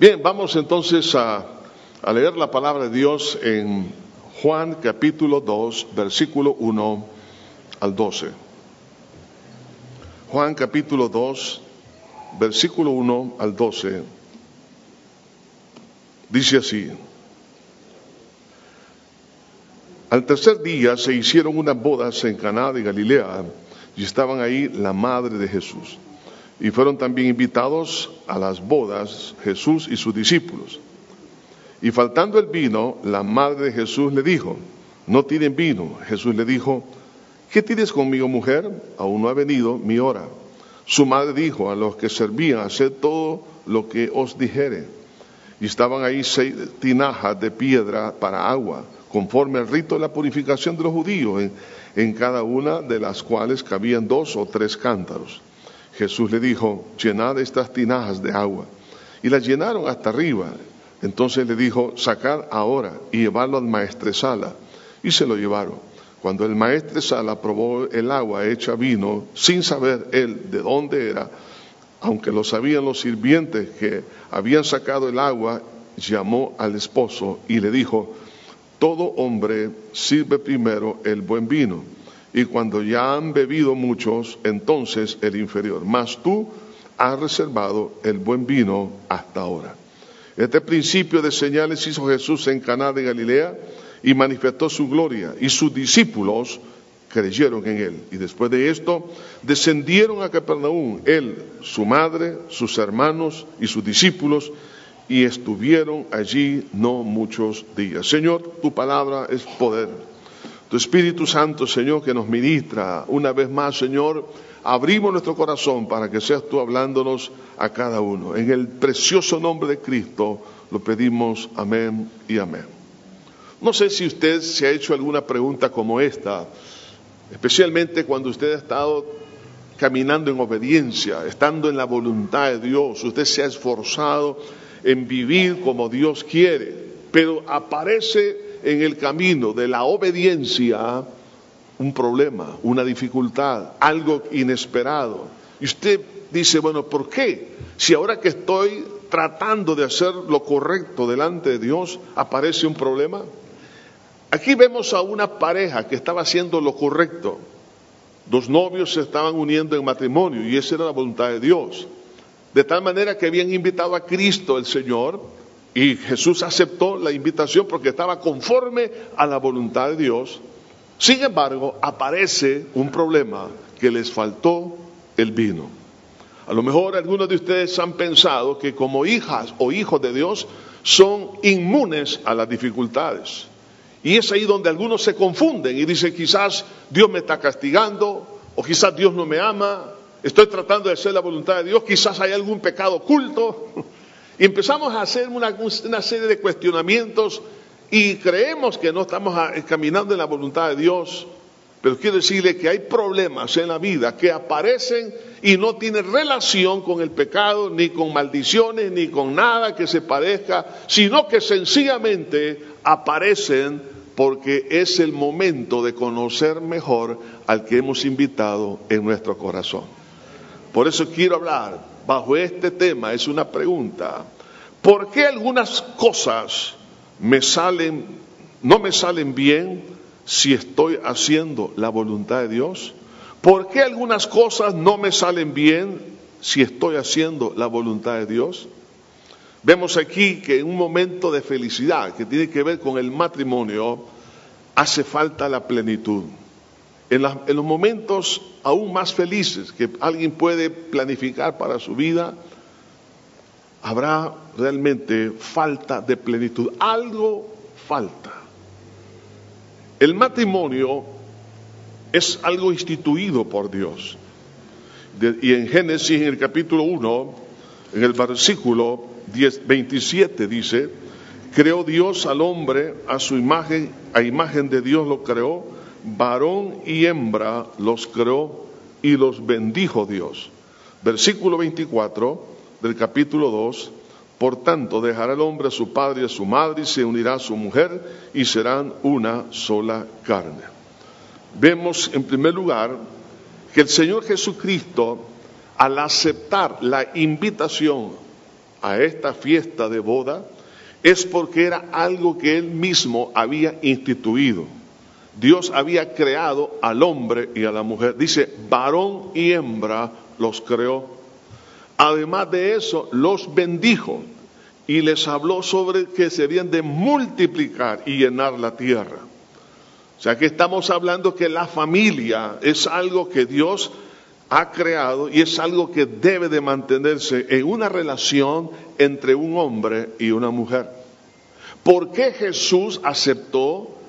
Bien, vamos entonces a, a leer la palabra de Dios en Juan capítulo 2, versículo 1 al 12. Juan capítulo 2, versículo 1 al 12. Dice así. Al tercer día se hicieron unas bodas en Caná de Galilea y estaban ahí la madre de Jesús. Y fueron también invitados a las bodas Jesús y sus discípulos. Y faltando el vino, la madre de Jesús le dijo, no tienen vino. Jesús le dijo, ¿qué tienes conmigo, mujer? Aún no ha venido mi hora. Su madre dijo a los que servían, haced todo lo que os dijere. Y estaban ahí seis tinajas de piedra para agua, conforme al rito de la purificación de los judíos, en, en cada una de las cuales cabían dos o tres cántaros. Jesús le dijo, llenad estas tinajas de agua. Y las llenaron hasta arriba. Entonces le dijo, sacad ahora y llevarlo al maestresala. Y se lo llevaron. Cuando el maestresala probó el agua hecha vino, sin saber él de dónde era, aunque lo sabían los sirvientes que habían sacado el agua, llamó al esposo y le dijo, todo hombre sirve primero el buen vino, y cuando ya han bebido muchos, entonces el inferior. Mas tú has reservado el buen vino hasta ahora. Este principio de señales hizo Jesús en Caná de Galilea y manifestó su gloria, y sus discípulos creyeron en él. Y después de esto descendieron a Capernaum, él, su madre, sus hermanos y sus discípulos, y estuvieron allí no muchos días. Señor, tu palabra es poder. Tu Espíritu Santo, Señor, que nos ministra una vez más, Señor, abrimos nuestro corazón para que seas tú hablándonos a cada uno. En el precioso nombre de Cristo lo pedimos, amén y amén. No sé si usted se ha hecho alguna pregunta como esta, especialmente cuando usted ha estado caminando en obediencia, estando en la voluntad de Dios, usted se ha esforzado en vivir como Dios quiere, pero aparece en el camino de la obediencia un problema, una dificultad, algo inesperado. Y usted dice, bueno, ¿por qué? Si ahora que estoy tratando de hacer lo correcto delante de Dios, aparece un problema. Aquí vemos a una pareja que estaba haciendo lo correcto. Dos novios se estaban uniendo en matrimonio y esa era la voluntad de Dios. De tal manera que habían invitado a Cristo el Señor y Jesús aceptó la invitación porque estaba conforme a la voluntad de Dios. Sin embargo, aparece un problema que les faltó el vino. A lo mejor algunos de ustedes han pensado que como hijas o hijos de Dios son inmunes a las dificultades. Y es ahí donde algunos se confunden y dicen quizás Dios me está castigando o quizás Dios no me ama, estoy tratando de hacer la voluntad de Dios, quizás hay algún pecado oculto. Y empezamos a hacer una, serie de cuestionamientos y creemos que no estamos caminando en la voluntad de Dios, pero quiero decirle que hay problemas en la vida que aparecen y no tienen relación con el pecado, ni con maldiciones, ni con nada que se parezca, sino que sencillamente aparecen porque es el momento de conocer mejor al que hemos invitado en nuestro corazón. Por eso quiero hablar bajo este tema, es una pregunta. ¿Por qué algunas cosas me salen, no me salen bien si estoy haciendo la voluntad de Dios? ¿Por qué algunas cosas no me salen bien si estoy haciendo la voluntad de Dios? Vemos aquí que en un momento de felicidad que tiene que ver con el matrimonio, hace falta la plenitud. En, los momentos aún más felices que alguien puede planificar para su vida, habrá realmente falta de plenitud. Algo falta. El matrimonio es algo instituido por Dios. Y en Génesis, en el capítulo 1, en el versículo 10, 27 dice, creó Dios al hombre a su imagen, a imagen de Dios lo creó, varón y hembra los creó y los bendijo Dios. Versículo 24 del capítulo 2, por tanto dejará el hombre a su padre y a su madre y se unirá a su mujer y serán una sola carne. Vemos en primer lugar que el Señor Jesucristo, al aceptar la invitación a esta fiesta de boda es porque era algo que él mismo había instituido. Dios había creado al hombre y a la mujer. Dice, varón y hembra los creó. Además de eso, los bendijo y les habló sobre que se habían de multiplicar y llenar la tierra. O sea que estamos hablando que la familia es algo que Dios ha creado y es algo que debe de mantenerse en una relación entre un hombre y una mujer. ¿Por qué Jesús aceptó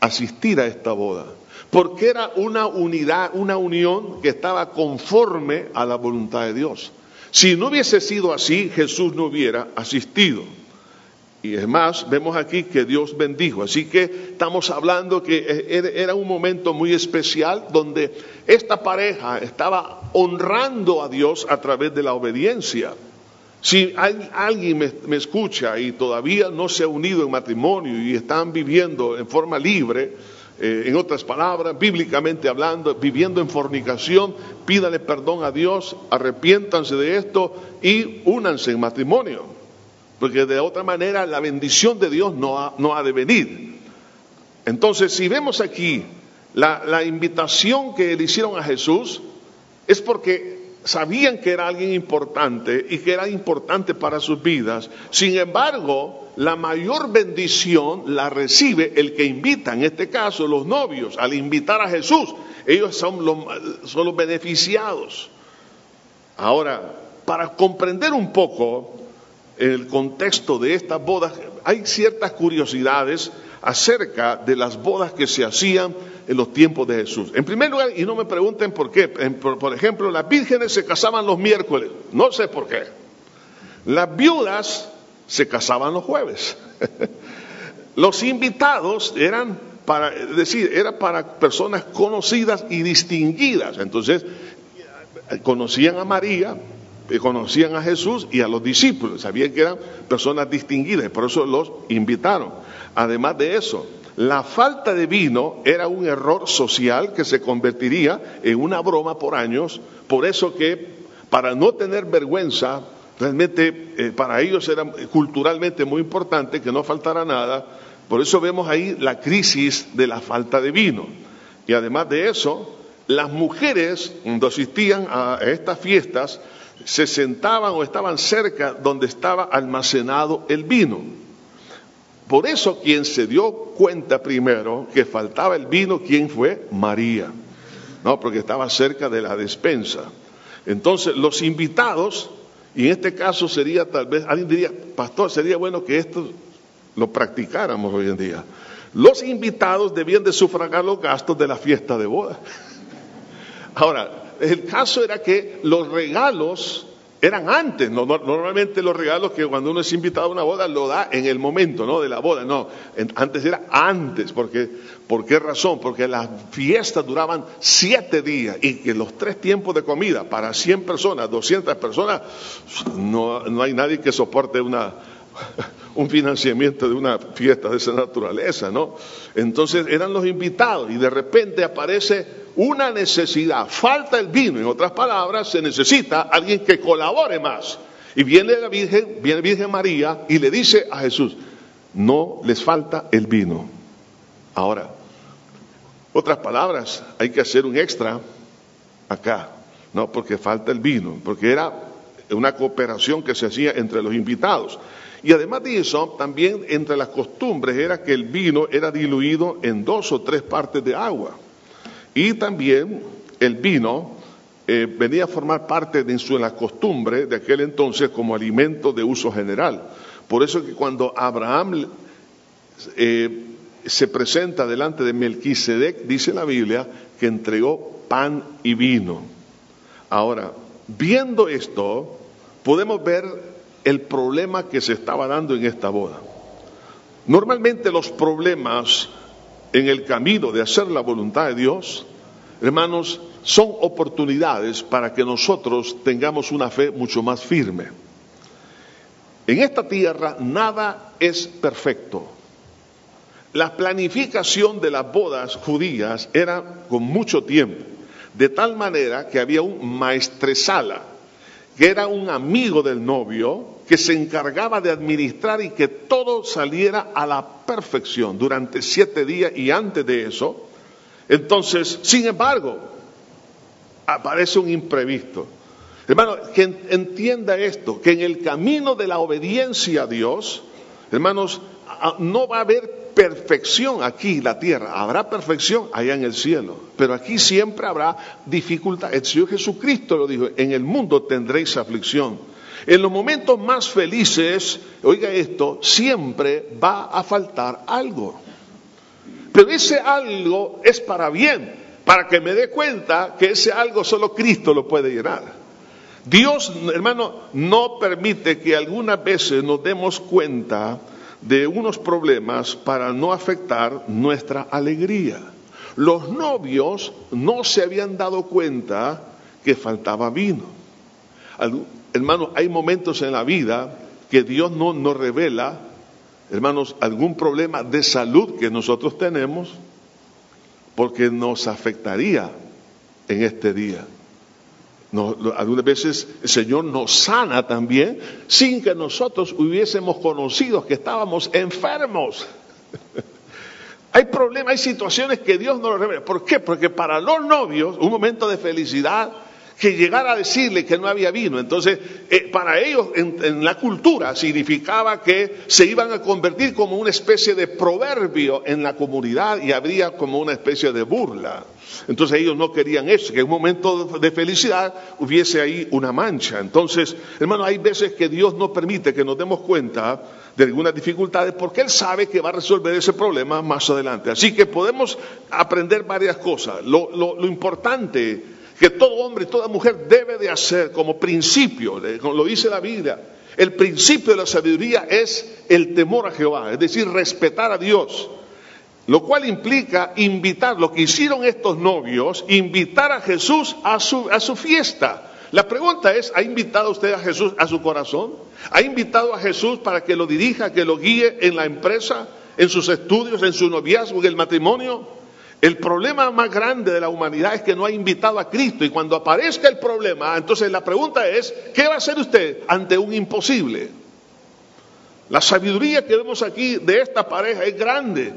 asistir a esta boda? Porque era una unidad, una unión que estaba conforme a la voluntad de Dios. Si no hubiese sido así, Jesús no hubiera asistido. Y es más, vemos aquí que Dios bendijo. Así que estamos hablando que era un momento muy especial donde esta pareja estaba honrando a Dios a través de la obediencia. Si alguien me, escucha y todavía no se ha unido en matrimonio y están viviendo en forma libre, eh, en otras palabras, bíblicamente hablando, viviendo en fornicación, pídale perdón a Dios, arrepiéntanse de esto y únanse en matrimonio porque de otra manera la bendición de Dios no ha, de venir. Entonces, si vemos aquí la invitación que le hicieron a Jesús, es porque sabían que era alguien importante y que era importante para sus vidas. Sin embargo, la mayor bendición la recibe el que invita, en este caso los novios, al invitar a Jesús. Ellos son los, son los beneficiados. Ahora, para comprender un poco el contexto de estas bodas, hay ciertas curiosidades acerca de las bodas que se hacían en los tiempos de Jesús. En primer lugar, y no me pregunten por qué, por ejemplo, las vírgenes se casaban los miércoles, no sé por qué. Las viudas se casaban los jueves. los invitados eran para, decir, era para personas conocidas y distinguidas. Entonces, conocían a María, conocían a Jesús y a los discípulos, sabían que eran personas distinguidas, por eso los invitaron. Además de eso, la falta de vino era un error social que se convertiría en una broma por años, por eso que para no tener vergüenza, realmente eh, para ellos era culturalmente muy importante que no faltara nada, por eso vemos ahí la crisis de la falta de vino. Y además de eso, las mujeres cuando asistían a estas fiestas se sentaban o estaban cerca donde estaba almacenado el vino. Por eso quien se dio cuenta primero que faltaba el vino, ¿quién fue? María. No, porque estaba cerca de la despensa. Entonces, los invitados, y en este caso sería tal vez, alguien diría, pastor, sería bueno que esto lo practicáramos hoy en día. Los invitados debían de sufragar los gastos de la fiesta de boda. Ahora, el caso era que los regalos eran antes, normalmente los regalos que cuando uno es invitado a una boda lo da en el momento. De la boda, no, antes era antes, ¿por qué razón? Porque las fiestas duraban siete días y que los tres tiempos de comida para 100 personas, 200 personas, no hay nadie que soporte una, un financiamiento de una fiesta de esa naturaleza, ¿no? Entonces eran los invitados y de repente aparece una necesidad, falta el vino, en otras palabras, se necesita alguien que colabore más. Y viene la Virgen, viene Virgen María y le dice a Jesús, no les falta el vino. Ahora, otras palabras, hay que hacer un extra acá, no porque falta el vino, porque era una cooperación que se hacía entre los invitados. Y además de eso, también entre las costumbres era que el vino era diluido en dos o tres partes de agua. Y también el vino eh, venía a formar parte de su, la costumbre de aquel entonces como alimento de uso general. Por eso que cuando Abraham eh, se presenta delante de Melquisedec, dice la Biblia, que entregó pan y vino. Ahora, viendo esto, podemos ver el problema que se estaba dando en esta boda. Normalmente los problemas en el camino de hacer la voluntad de Dios, hermanos, son oportunidades para que nosotros tengamos una fe mucho más firme. En esta tierra nada es perfecto. La planificación de las bodas judías era con mucho tiempo, de tal manera que había un maestresala, que era un amigo del novio, que se encargaba de administrar y que todo saliera a la perfección durante siete días y antes de eso. Entonces, sin embargo, aparece un imprevisto. Hermano, que entienda esto, que en el camino de la obediencia a Dios, hermanos, no va a haber perfección aquí en la tierra, habrá perfección allá en el cielo, pero aquí siempre habrá dificultad. El Señor Jesucristo lo dijo, en el mundo tendréis aflicción. En los momentos más felices, oiga esto, siempre va a faltar algo. Pero ese algo es para bien, para que me dé cuenta que ese algo solo Cristo lo puede llenar. Dios, hermano, no permite que algunas veces nos demos cuenta de unos problemas para no afectar nuestra alegría. Los novios no se habían dado cuenta que faltaba vino. Hermanos, hay momentos en la vida que Dios no nos revela, hermanos, algún problema de salud que nosotros tenemos, porque nos afectaría en este día algunas veces el Señor nos sana también sin que nosotros hubiésemos conocido que estábamos enfermos. hay problemas, hay situaciones que Dios no lo revela. ¿Por qué? Porque para los novios, un momento de felicidad, que llegara a decirle que no había vino. Entonces, eh, para ellos en, la cultura significaba que se iban a convertir como una especie de proverbio en la comunidad y habría como una especie de burla. Entonces ellos no querían eso, que en un momento de felicidad hubiese ahí una mancha. Entonces, hermano, hay veces que Dios no permite que nos demos cuenta de algunas dificultades porque Él sabe que va a resolver ese problema más adelante. Así que podemos aprender varias cosas. Lo, lo importante que todo hombre y toda mujer debe de hacer como principio, lo dice la Biblia. El principio de la sabiduría es el temor a Jehová, es decir, respetar a Dios. Lo cual implica invitar, lo que hicieron estos novios, invitar a Jesús a su, a su fiesta. La pregunta es, ¿ha invitado usted a Jesús a su corazón? ¿Ha invitado a Jesús para que lo dirija, que lo guíe en la empresa, en sus estudios, en su noviazgo, en el matrimonio? El problema más grande de la humanidad es que no ha invitado a Cristo y cuando aparezca el problema, entonces la pregunta es, ¿qué va a hacer usted ante un imposible? La sabiduría que vemos aquí de esta pareja es grande.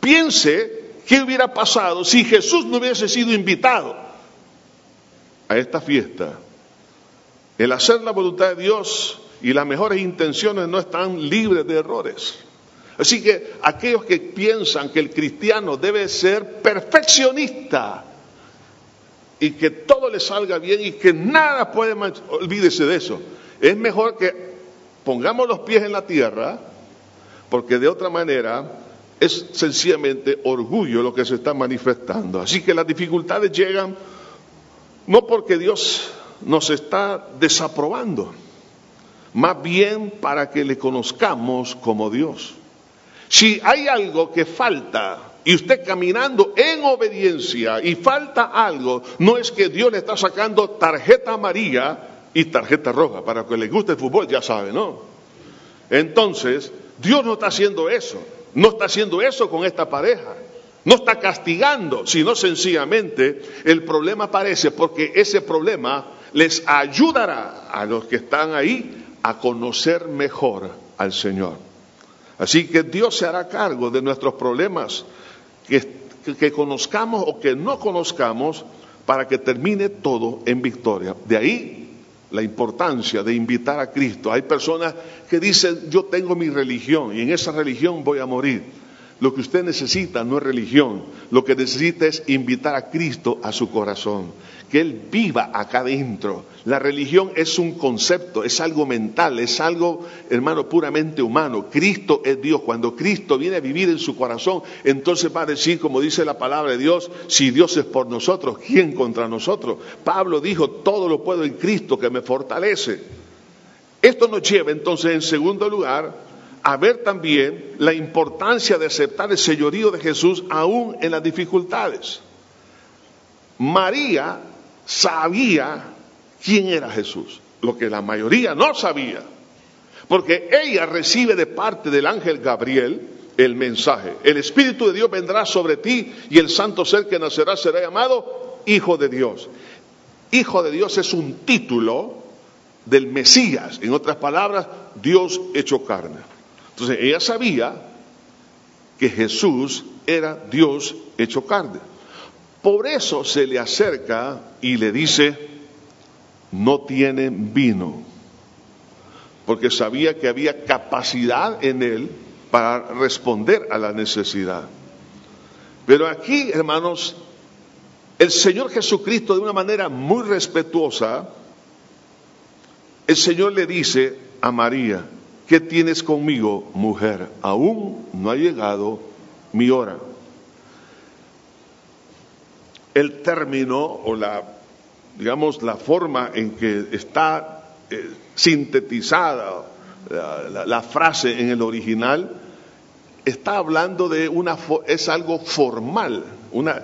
Piense qué hubiera pasado si Jesús no hubiese sido invitado a esta fiesta. El hacer la voluntad de Dios y las mejores intenciones no están libres de errores. Así que aquellos que piensan que el cristiano debe ser perfeccionista y que todo le salga bien y que nada puede olvídese de eso. Es mejor que pongamos los pies en la tierra, porque de otra manera es sencillamente orgullo lo que se está manifestando. Así que las dificultades llegan no porque Dios nos está desaprobando, más bien para que le conozcamos como Dios. Si hay algo que falta y usted caminando en obediencia y falta algo, no es que Dios le está sacando tarjeta amarilla y tarjeta roja. Para que le guste el fútbol, ya sabe, ¿no? Entonces, Dios no está haciendo eso. No está haciendo eso con esta pareja. No está castigando, sino sencillamente el problema aparece porque ese problema les ayudará a los que están ahí a conocer mejor al Señor. Así que Dios se hará cargo de nuestros problemas, que, conozcamos o que no conozcamos, para que termine todo en victoria. De ahí la importancia de invitar a Cristo. Hay personas que dicen, yo tengo mi religión y en esa religión voy a morir. Lo que usted necesita no es religión, lo que necesita es invitar a Cristo a su corazón que Él viva acá adentro. La religión es un concepto, es algo mental, es algo, hermano, puramente humano. Cristo es Dios. Cuando Cristo viene a vivir en su corazón, entonces va a decir, como dice la palabra de Dios, si Dios es por nosotros, ¿quién contra nosotros? Pablo dijo, todo lo puedo en Cristo que me fortalece. Esto nos lleva entonces, en segundo lugar, a ver también la importancia de aceptar el señorío de Jesús aún en las dificultades. María sabía quién era Jesús, lo que la mayoría no sabía, porque ella recibe de parte del ángel Gabriel el mensaje, el Espíritu de Dios vendrá sobre ti y el santo ser que nacerá será llamado Hijo de Dios. Hijo de Dios es un título del Mesías, en otras palabras, Dios hecho carne. Entonces ella sabía que Jesús era Dios hecho carne. Por eso se le acerca y le dice, no tienen vino, porque sabía que había capacidad en él para responder a la necesidad. Pero aquí, hermanos, el Señor Jesucristo de una manera muy respetuosa, el Señor le dice a María, ¿qué tienes conmigo, mujer? Aún no ha llegado mi hora. El término o la, digamos, la forma en que está eh, sintetizada la, frase en el original, está hablando de una, es algo formal, una,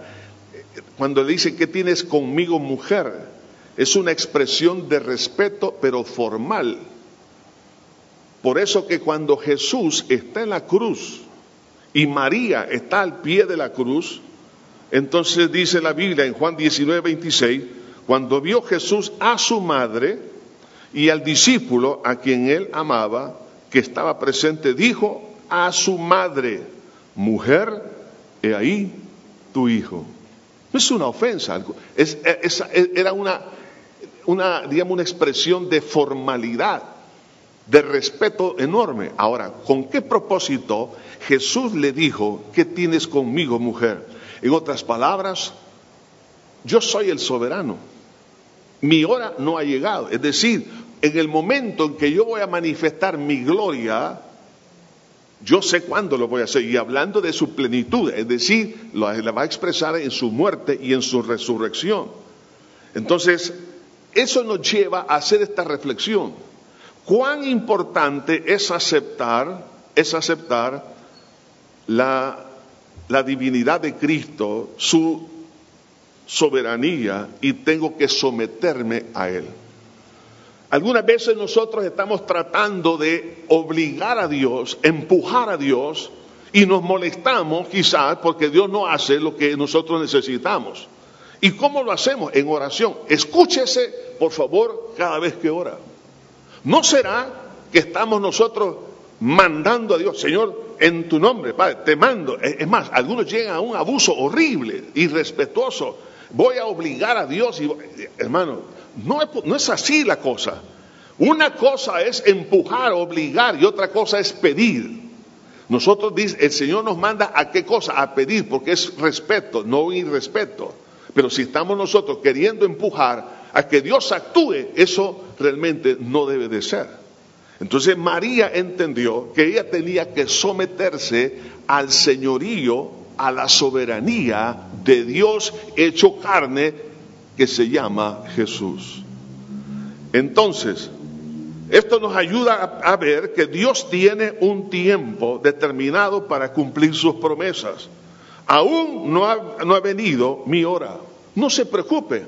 cuando le dice, ¿qué tienes conmigo, mujer? Es una expresión de respeto, pero formal. Por eso que cuando Jesús está en la cruz y María está al pie de la cruz, entonces dice la Biblia en Juan 19, 26, cuando vio Jesús a su madre y al discípulo a quien él amaba, que estaba presente, dijo a su madre, mujer, he ahí tu hijo. No es una ofensa, era una, una, digamos, una expresión de formalidad, de respeto enorme. Ahora, ¿con qué propósito Jesús le dijo, ¿qué tienes conmigo, mujer? En otras palabras, yo soy el soberano. Mi hora no ha llegado. Es decir, en el momento en que yo voy a manifestar mi gloria, yo sé cuándo lo voy a hacer. Y hablando de su plenitud, es decir, la va a expresar en su muerte y en su resurrección. Entonces, eso nos lleva a hacer esta reflexión. Cuán importante es aceptar, es aceptar la, la divinidad de Cristo, su soberanía, y tengo que someterme a Él. Algunas veces nosotros estamos tratando de obligar a Dios, empujar a Dios, y nos molestamos quizás porque Dios no hace lo que nosotros necesitamos. ¿Y cómo lo hacemos? En oración. Escúchese, por favor, cada vez que ora. ¿No será que estamos nosotros mandando a Dios, Señor, en tu nombre, Padre, te mando? Es más, algunos llegan a un abuso horrible, irrespetuoso. Voy a obligar a Dios y, hermano, no es, así la cosa. Una cosa es empujar, obligar y otra cosa es pedir. Nosotros, el Señor nos manda a qué cosa? A pedir, porque es respeto, no irrespeto. Pero si estamos nosotros queriendo empujar a que Dios actúe, eso realmente no debe de ser. Entonces María entendió que ella tenía que someterse al señorío, a la soberanía de Dios hecho carne que se llama Jesús. Entonces, esto nos ayuda a, ver que Dios tiene un tiempo determinado para cumplir sus promesas. Aún no ha, venido mi hora. No se preocupe.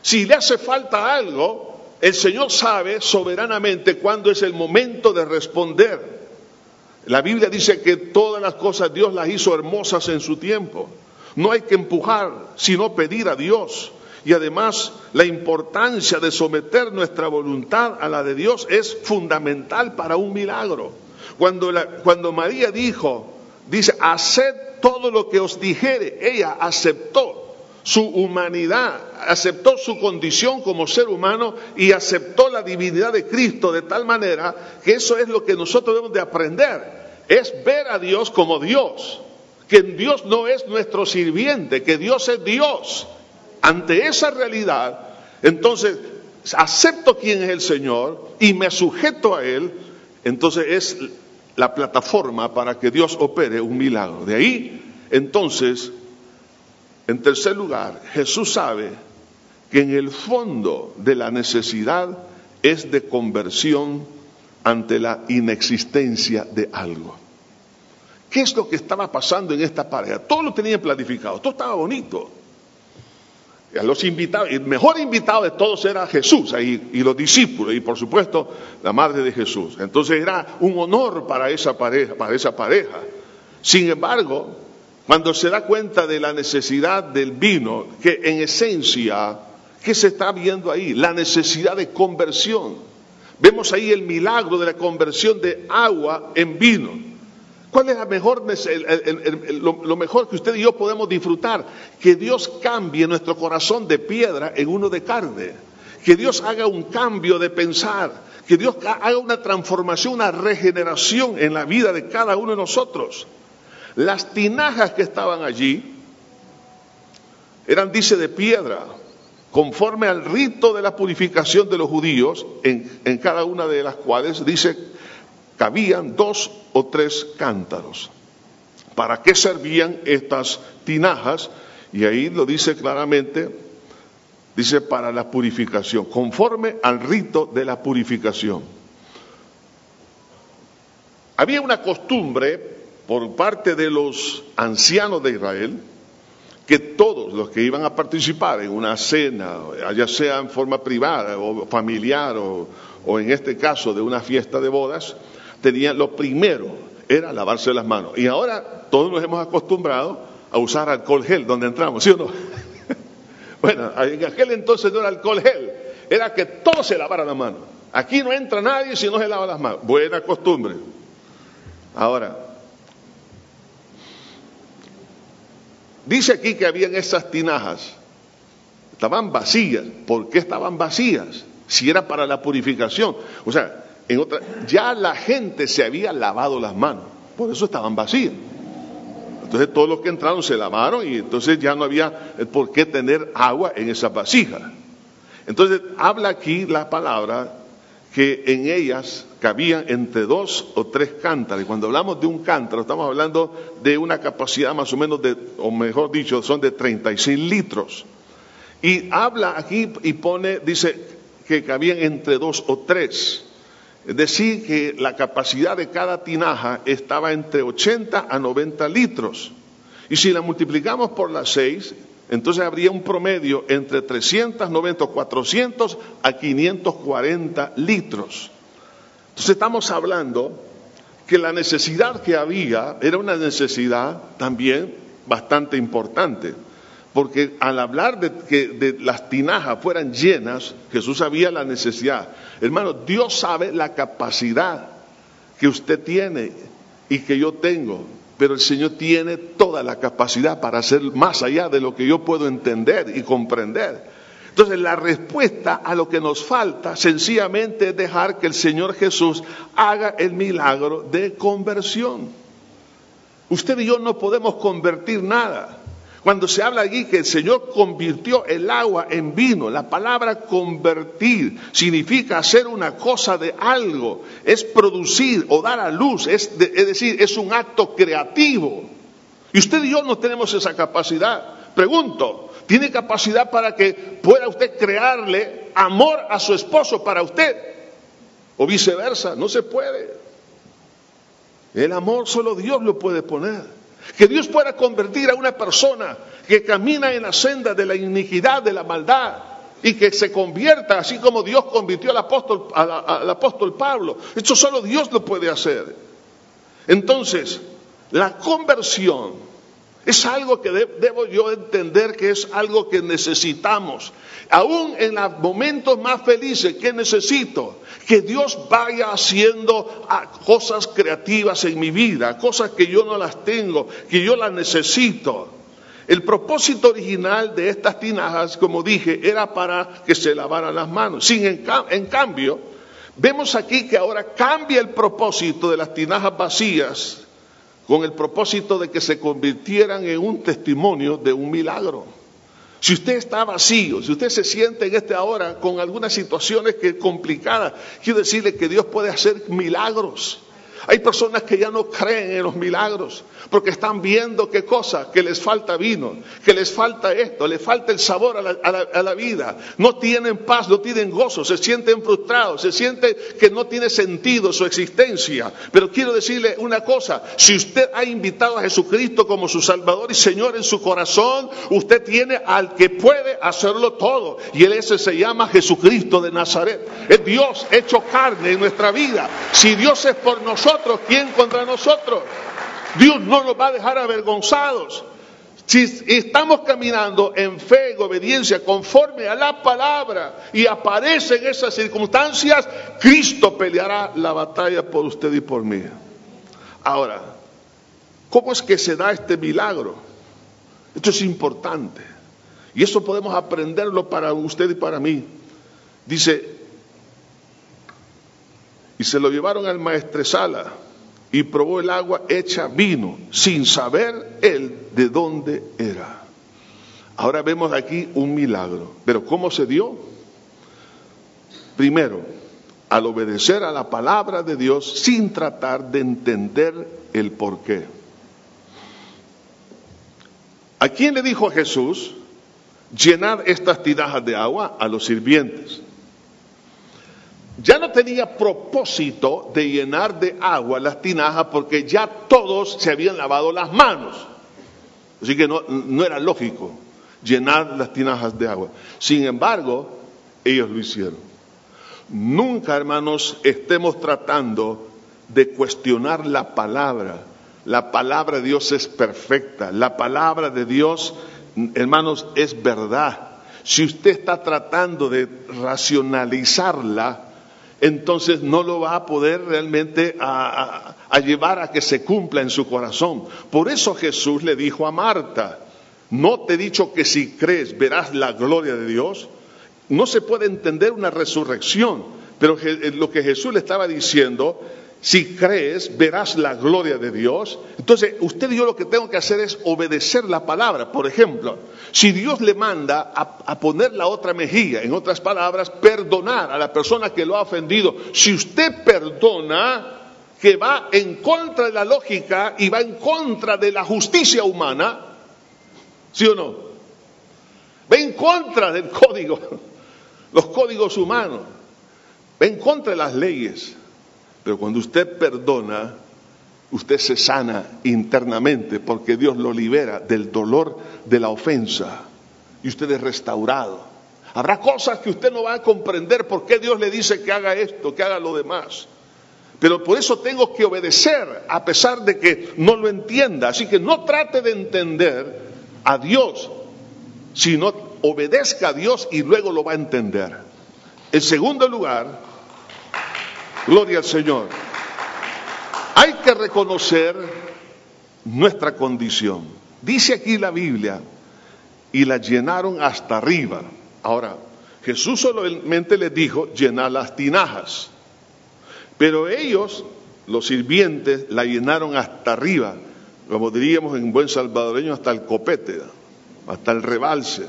Si le hace falta algo, el Señor sabe soberanamente cuándo es el momento de responder. La Biblia dice que todas las cosas Dios las hizo hermosas en su tiempo. No hay que empujar, sino pedir a Dios. Y además la importancia de someter nuestra voluntad a la de Dios es fundamental para un milagro. Cuando, María dijo, dice, haced todo lo que os dijere, ella aceptó su humanidad, aceptó su condición como ser humano y aceptó la divinidad de Cristo de tal manera que eso es lo que nosotros debemos de aprender, es ver a Dios como Dios, que Dios no es nuestro sirviente, que Dios es Dios ante esa realidad, entonces acepto quién es el Señor y me sujeto a Él, entonces es la plataforma para que Dios opere un milagro. De ahí, entonces, en tercer lugar, Jesús sabe que en el fondo de la necesidad es de conversión ante la inexistencia de algo. ¿Qué es lo que estaba pasando en esta pareja? Todo lo tenían planificado, todo estaba bonito los invitados, el mejor invitado de todos era Jesús y los discípulos, y por supuesto la madre de Jesús. Entonces era un honor para esa pareja, para esa pareja. Sin embargo, cuando se da cuenta de la necesidad del vino, que en esencia, ¿qué se está viendo ahí? La necesidad de conversión. Vemos ahí el milagro de la conversión de agua en vino. ¿Cuál es la mejor, lo, mejor que usted y yo podemos disfrutar? Que Dios cambie nuestro corazón de piedra en uno de carne. Que Dios haga un cambio de pensar. Que Dios haga una transformación, una regeneración en la vida de cada uno de nosotros. Las tinajas que estaban allí eran, dice, de piedra, conforme al rito de la purificación de los judíos, en, cada una de las cuales, dice, cabían dos o tres cántaros. ¿Para qué servían estas tinajas? Y ahí lo dice claramente, dice para la purificación, conforme al rito de la purificación. Había una costumbre por parte de los ancianos de Israel que todos los que iban a participar en una cena, ya sea en forma privada o familiar o, o en este caso de una fiesta de bodas, tenían lo primero era lavarse las manos. Y ahora todos nos hemos acostumbrado a usar alcohol gel donde entramos, ¿sí o no? bueno, en aquel entonces no era alcohol gel, era que todos se lavaran las manos. Aquí no entra nadie si no se lava las manos. Buena costumbre. Ahora, Dice aquí que habían esas tinajas. Estaban vacías. ¿Por qué estaban vacías? Si era para la purificación. O sea, en ya la gente se había lavado las manos. Por eso estaban vacías. Entonces todos los que entraron se lavaron y entonces ya no había por qué tener agua en esa vasija. Entonces habla aquí la palabra que en ellas cabían entre dos o tres cántaros. Y cuando hablamos de un cántaro, estamos hablando de una capacidad más o menos de, o mejor dicho, son de 36 litros. Y habla aquí y pone, dice que cabían entre dos o tres. Es decir, que la capacidad de cada tinaja estaba entre 80 a 90 litros. Y si la multiplicamos por las seis, entonces habría un promedio entre 390, 400 a 540 litros. Entonces estamos hablando que la necesidad que había era una necesidad también bastante importante, porque al hablar de que las tinajas fueran llenas, Jesús sabía la necesidad. Hermano, Dios sabe la capacidad que usted tiene y que yo tengo pero el Señor tiene toda la capacidad para hacer más allá de lo que yo puedo entender y comprender. Entonces la respuesta a lo que nos falta sencillamente es dejar que el Señor Jesús haga el milagro de conversión. Usted y yo no podemos convertir nada. Cuando se habla allí que el Señor convirtió el agua en vino, la palabra convertir significa hacer una cosa de algo, es producir o dar a luz, es, es decir, es un acto creativo. Y usted y yo no tenemos esa capacidad. Pregunto, ¿tiene capacidad para que pueda usted crearle amor a su esposo para usted? O viceversa, no se puede. El amor solo Dios lo puede poner. Que Dios pueda convertir a una persona que camina en la senda de la iniquidad, de la maldad, y que se convierta, así como Dios convirtió al apóstol, al, apóstol Pablo. Esto solo Dios lo puede hacer. Entonces, la conversión es algo que debo yo entender que es algo que necesitamos. Aún en los momentos más felices, ¿qué necesito? Que Dios vaya haciendo ah, cosas creativas en mi vida, cosas que yo no las tengo, que yo las necesito. El propósito original de estas tinajas, como dije, era para que se lavaran las manos. Sin, en cambio, vemos aquí que ahora cambia el propósito de las tinajas vacías con el propósito de que se convirtieran en un testimonio de un milagro. Si usted está vacío, si usted se siente en esta hora con algunas situaciones que complicadas, quiero decirle que Dios puede hacer milagros. Hay personas que ya no creen en los milagros porque están viendo qué cosa, que les falta vino, que les falta esto, les falta el sabor a la, vida. No tienen paz, no tienen gozo, se sienten frustrados, se sienten que no tiene sentido su existencia. Pero quiero decirle una cosa, si usted ha invitado a Jesucristo como su Salvador y Señor en su corazón, usted tiene al que puede hacerlo todo. Y él ese se llama Jesucristo de Nazaret. Es Dios hecho carne en nuestra vida. Si Dios es por nosotros, ¿quién contra nosotros? Dios no nos va a dejar avergonzados. Si estamos caminando en fe, en obediencia, conforme a la palabra y aparecen esas circunstancias, Cristo peleará la batalla por usted y por mí. Ahora, ¿cómo es que se da este milagro? Esto es importante. Y eso podemos aprenderlo para usted y para mí. Dice, y se lo llevaron al maestresala y probó el agua hecha vino, sin saber él de dónde era. Ahora vemos aquí un milagro. Pero ¿cómo se dio? Primero, al obedecer a la palabra de Dios sin tratar de entender el por qué. ¿A quién le dijo Jesús? Llenad estas tinajas de agua a los sirvientes ya no tenía propósito de llenar de agua las tinajas porque ya todos se habían lavado las manos. Así que no, era lógico llenar las tinajas de agua. Sin embargo, ellos lo hicieron. Nunca, hermanos, estemos tratando de cuestionar la palabra. La palabra de Dios es perfecta. La palabra de Dios, hermanos, es verdad. Si usted está tratando de racionalizarla, entonces no lo va a poder realmente a, llevar a que se cumpla en su corazón. Por eso Jesús le dijo a Marta, ¿no te he dicho que si crees verás la gloria de Dios? No se puede entender una resurrección, pero eh, lo que Jesús le estaba diciendo si crees, verás la gloria de Dios. Entonces, usted y yo lo que tengo que hacer es obedecer la palabra. Por ejemplo, si Dios le manda a, poner la otra mejilla, en otras palabras, perdonar a la persona que lo ha ofendido, si usted perdona, que va en contra de la lógica y va en contra de la justicia humana, ¿sí o no? Va en contra del código, los códigos humanos, va en contra de las leyes. Pero cuando usted perdona, usted se sana internamente porque Dios lo libera del dolor de la ofensa y usted es restaurado. Habrá cosas que usted no va a comprender por qué Dios le dice que haga esto, que haga lo demás. Pero por eso tengo que obedecer a pesar de que no lo entienda. Así que no trate de entender a Dios, sino obedezca a Dios y luego lo va a entender. En segundo lugar, Gloria al Señor. Hay que reconocer nuestra condición. Dice aquí la Biblia, y la llenaron hasta arriba. Ahora, Jesús solamente les dijo llenar las tinajas, pero ellos, los sirvientes, la llenaron hasta arriba, como diríamos en buen salvadoreño, hasta el copete, hasta el rebalse.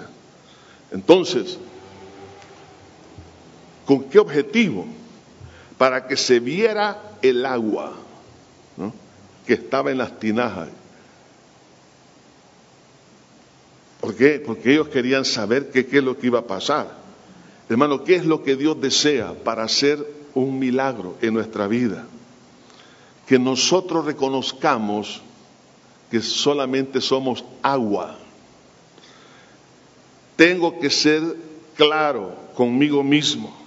Entonces, ¿con qué objetivo? Para que se viera el agua que estaba en las tinajas. ¿Por qué? Porque ellos querían saber qué, es lo que iba a pasar. Hermano, ¿qué es lo que Dios desea para hacer un milagro en nuestra vida? Que nosotros reconozcamos que solamente somos agua. Tengo que ser claro conmigo mismo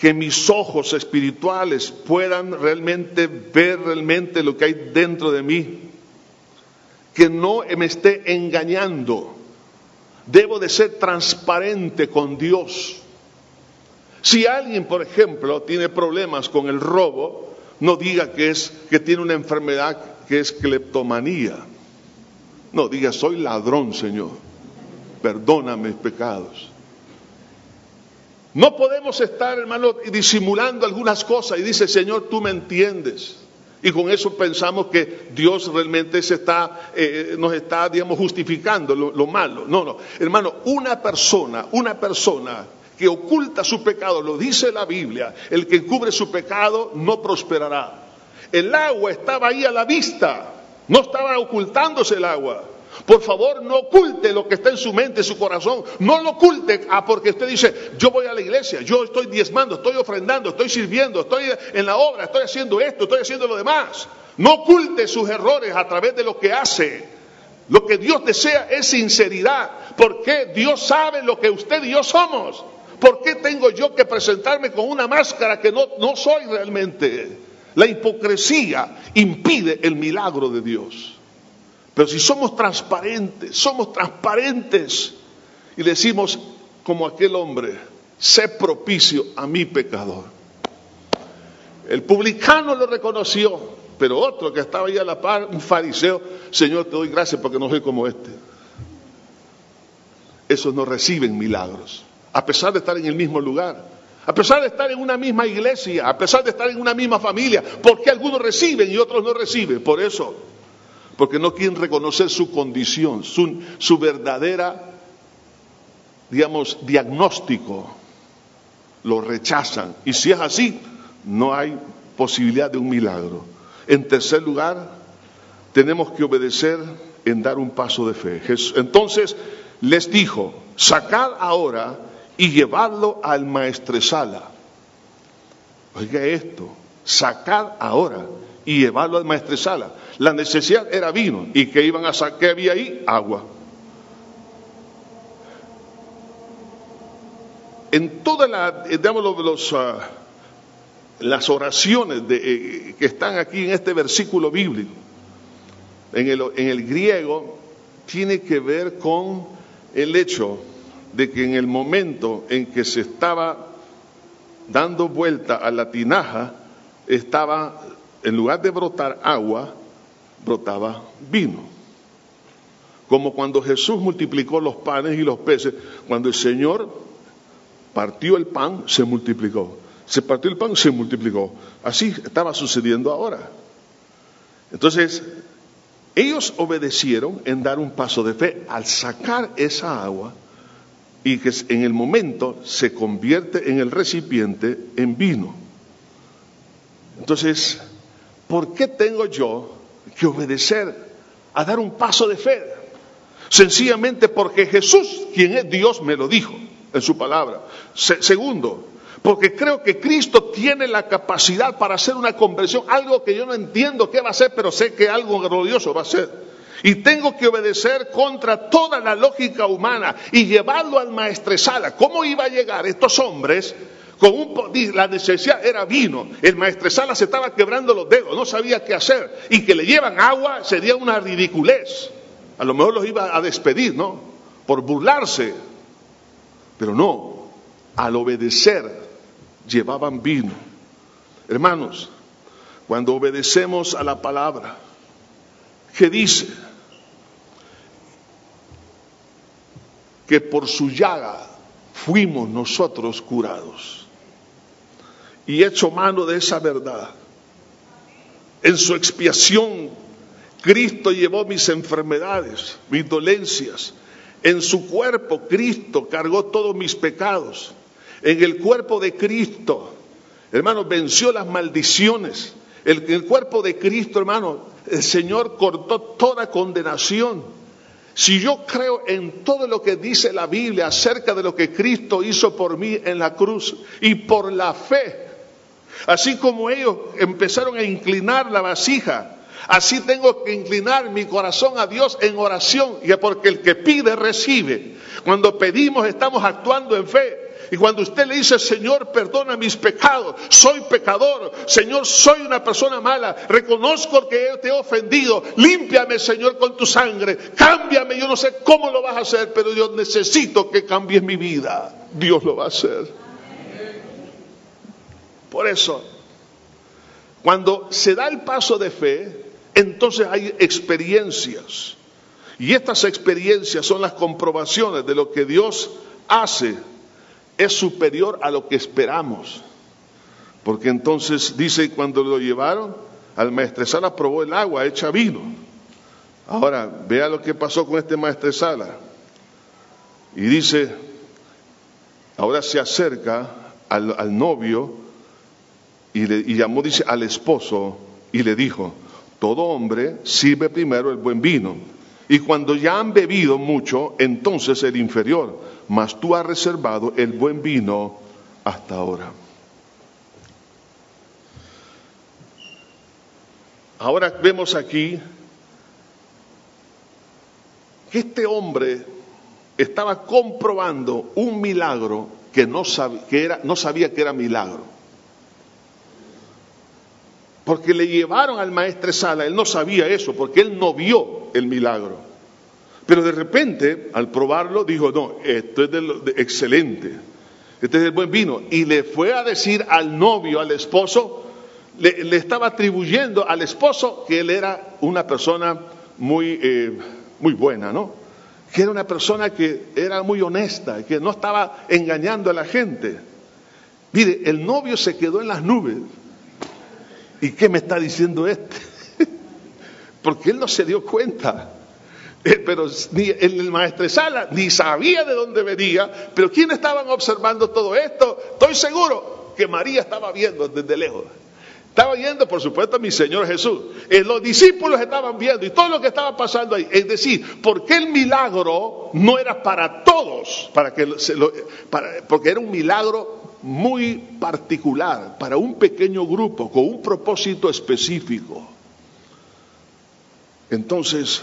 que mis ojos espirituales puedan realmente ver realmente lo que hay dentro de mí, que no me esté engañando. Debo de ser transparente con Dios. Si alguien, por ejemplo, tiene problemas con el robo, no diga que es que tiene una enfermedad que es cleptomanía. No, diga, soy ladrón, Señor. Perdóname mis pecados. No podemos estar, hermano, disimulando algunas cosas y dice, Señor, tú me entiendes. Y con eso pensamos que Dios realmente se está, eh, nos está, digamos, justificando lo, lo malo. No, no. Hermano, una persona, una persona que oculta su pecado, lo dice la Biblia, el que cubre su pecado no prosperará. El agua estaba ahí a la vista, no estaba ocultándose el agua. Por favor, no oculte lo que está en su mente, en su corazón. No lo oculte ah, porque usted dice, yo voy a la iglesia, yo estoy diezmando, estoy ofrendando, estoy sirviendo, estoy en la obra, estoy haciendo esto, estoy haciendo lo demás. No oculte sus errores a través de lo que hace. Lo que Dios desea es sinceridad, porque Dios sabe lo que usted y yo somos. ¿Por qué tengo yo que presentarme con una máscara que no, no soy realmente? La hipocresía impide el milagro de Dios. Pero si somos transparentes, somos transparentes y decimos como aquel hombre, sé propicio a mi pecador. El publicano lo reconoció, pero otro que estaba ahí a la par, un fariseo, Señor, te doy gracias porque no soy como este. Esos no reciben milagros, a pesar de estar en el mismo lugar, a pesar de estar en una misma iglesia, a pesar de estar en una misma familia, porque algunos reciben y otros no reciben. Por eso, porque no quieren reconocer su condición, su, verdadera, digamos, diagnóstico. Lo rechazan. Y si es así, no hay posibilidad de un milagro. En tercer lugar, tenemos que obedecer en dar un paso de fe. Entonces les dijo, sacad ahora y llevadlo al maestresala. Oiga esto, sacad ahora y llevarlo al maestresala. La necesidad era vino y que iban a sacar, ¿qué había ahí? Agua. En todas las, digamos, los, uh, las oraciones eh, que están aquí en este versículo bíblico, en el, en el griego, tiene que ver con el hecho de que en el momento en que se estaba dando vuelta a la tinaja, estaba, en lugar de brotar agua, brotaba vino. Como cuando Jesús multiplicó los panes y los peces, cuando el Señor partió el pan, se multiplicó. Se partió el pan, se multiplicó. Así estaba sucediendo ahora. Entonces, ellos obedecieron en dar un paso de fe al sacar esa agua y que en el momento se convierte en el recipiente en vino. Entonces, ¿por qué tengo yo que obedecer a dar un paso de fe? Sencillamente porque Jesús, quien es Dios, me lo dijo en su palabra. segundo, porque creo que Cristo tiene la capacidad para hacer una conversión, algo que yo no entiendo qué va a ser, pero sé que algo glorioso va a ser. Y tengo que obedecer contra toda la lógica humana y llevarlo al maestresala. ¿Cómo iba a llegar estos hombres? Con un, la necesidad era vino. El maestresala se estaba quebrando los dedos, no sabía qué hacer. Y que le llevan agua sería una ridiculez. A lo mejor los iba a despedir, ¿no? Por burlarse. Pero no, al obedecer llevaban vino. Hermanos, cuando obedecemos a la palabra, que dice que por su llaga fuimos nosotros curados. Y hecho mano de esa verdad. En su expiación, Cristo llevó mis enfermedades, mis dolencias. En su cuerpo, Cristo cargó todos mis pecados en el cuerpo de Cristo, hermano, venció las maldiciones. En el, cuerpo de Cristo, hermano, el Señor cortó toda condenación. Si yo creo en todo lo que dice la Biblia acerca de lo que Cristo hizo por mí en la cruz y por la fe, así como ellos empezaron a inclinar la vasija, así tengo que inclinar mi corazón a Dios en oración, y porque el que pide recibe. Cuando pedimos estamos actuando en fe. Y cuando usted le dice, Señor, perdona mis pecados, soy pecador, Señor, soy una persona mala, reconozco que te he ofendido, límpiame, Señor, con tu sangre, cámbiame, yo no sé cómo lo vas a hacer, pero yo necesito que cambies mi vida. Dios lo va a hacer. Por eso, cuando se da el paso de fe, entonces hay experiencias. Y estas experiencias son las comprobaciones de lo que Dios hace es superior a lo que esperamos. Porque entonces dice, cuando lo llevaron, al maestresala probó el agua hecha vino. Ahora, vea lo que pasó con este maestresala. Y dice, ahora se acerca al, novio y, le, llamó, dice, al esposo y le dijo, todo hombre sirve primero el buen vino. Y cuando ya han bebido mucho, entonces el inferior mas tú has reservado el buen vino hasta ahora. Ahora vemos aquí que este hombre estaba comprobando un milagro que no, sabía que era, no sabía que era milagro. Porque le llevaron al maestro Sala, él no sabía eso, porque él no vio el milagro. Pero de repente, al probarlo, dijo, no, esto es de excelente, este es el buen vino. Y le fue a decir al novio, al esposo, le, estaba atribuyendo al esposo que él era una persona muy, eh, muy buena, ¿no? Que era una persona que era muy honesta, que no estaba engañando a la gente. Mire, el novio se quedó en las nubes. ¿Y qué me está diciendo este? Porque él no se dio cuenta. Eh, pero ni el maestro Sala ni sabía de dónde venía, pero ¿quiénes estaban observando todo esto? Estoy seguro que María estaba viendo desde lejos. Estaba viendo, por supuesto, a mi Señor Jesús. Eh, los discípulos estaban viendo y todo lo que estaba pasando ahí. Es decir, porque el milagro no era para todos, para que porque era un milagro muy particular, para un pequeño grupo, con un propósito específico. Entonces,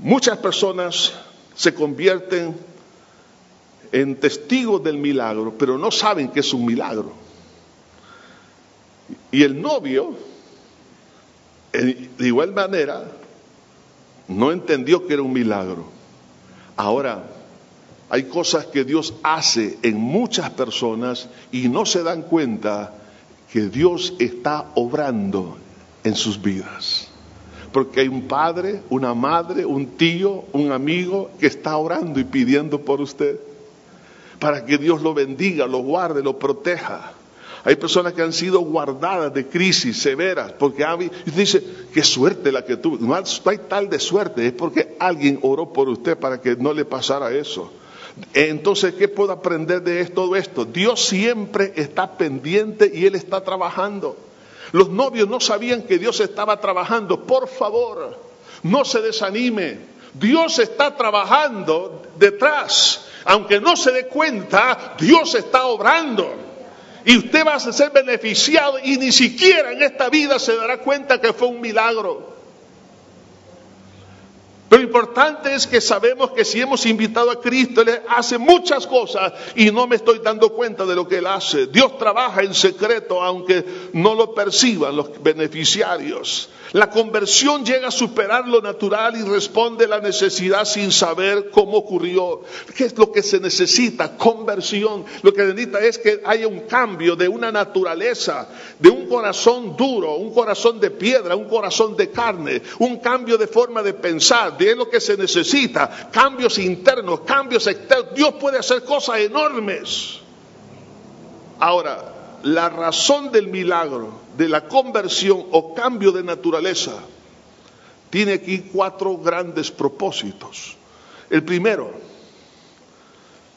muchas personas se convierten en testigos del milagro, pero no saben que es un milagro. Y el novio, de igual manera, no entendió que era un milagro. Ahora, hay cosas que Dios hace en muchas personas y no se dan cuenta que Dios está obrando en sus vidas. Porque hay un padre, una madre, un tío, un amigo que está orando y pidiendo por usted. Para que Dios lo bendiga, lo guarde, lo proteja. Hay personas que han sido guardadas de crisis severas porque dice, qué suerte la que tuvo. No hay tal de suerte, es porque alguien oró por usted para que no le pasara eso. Entonces, ¿qué puedo aprender de todo esto? Dios siempre está pendiente y Él está trabajando. Los novios no sabían que Dios estaba trabajando. Por favor, no se desanime. Dios está trabajando detrás. Aunque no se dé cuenta, Dios está obrando. Y usted va a ser beneficiado y ni siquiera en esta vida se dará cuenta que fue un milagro. Lo importante es que sabemos que si hemos invitado a Cristo, Él hace muchas cosas y no me estoy dando cuenta de lo que Él hace. Dios trabaja en secreto aunque no lo perciban los beneficiarios. La conversión llega a superar lo natural y responde a la necesidad sin saber cómo ocurrió. ¿Qué es lo que se necesita? Conversión. Lo que necesita es que haya un cambio de una naturaleza, de un corazón duro, un corazón de piedra, un corazón de carne, un cambio de forma de pensar, de lo que se necesita, cambios internos, cambios externos. Dios puede hacer cosas enormes. Ahora, la razón del milagro, de la conversión o cambio de naturaleza, tiene aquí cuatro grandes propósitos. El primero,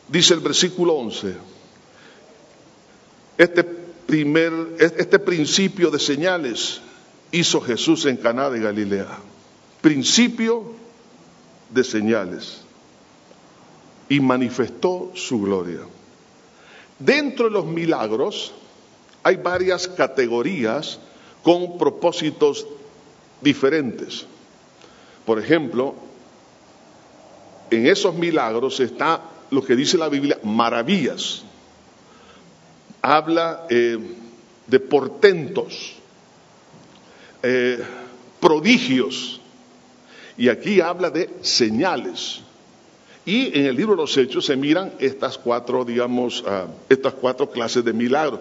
dice el versículo 11, este, primer, este principio de señales hizo Jesús en Caná de Galilea. Principio de señales. Y manifestó su gloria. Dentro de los milagros, hay varias categorías con propósitos diferentes. Por ejemplo, en esos milagros está lo que dice la Biblia, maravillas. Habla eh, de portentos, eh, prodigios, y aquí habla de señales. Y en el libro de los Hechos se miran estas cuatro, digamos, ah, estas cuatro clases de milagros.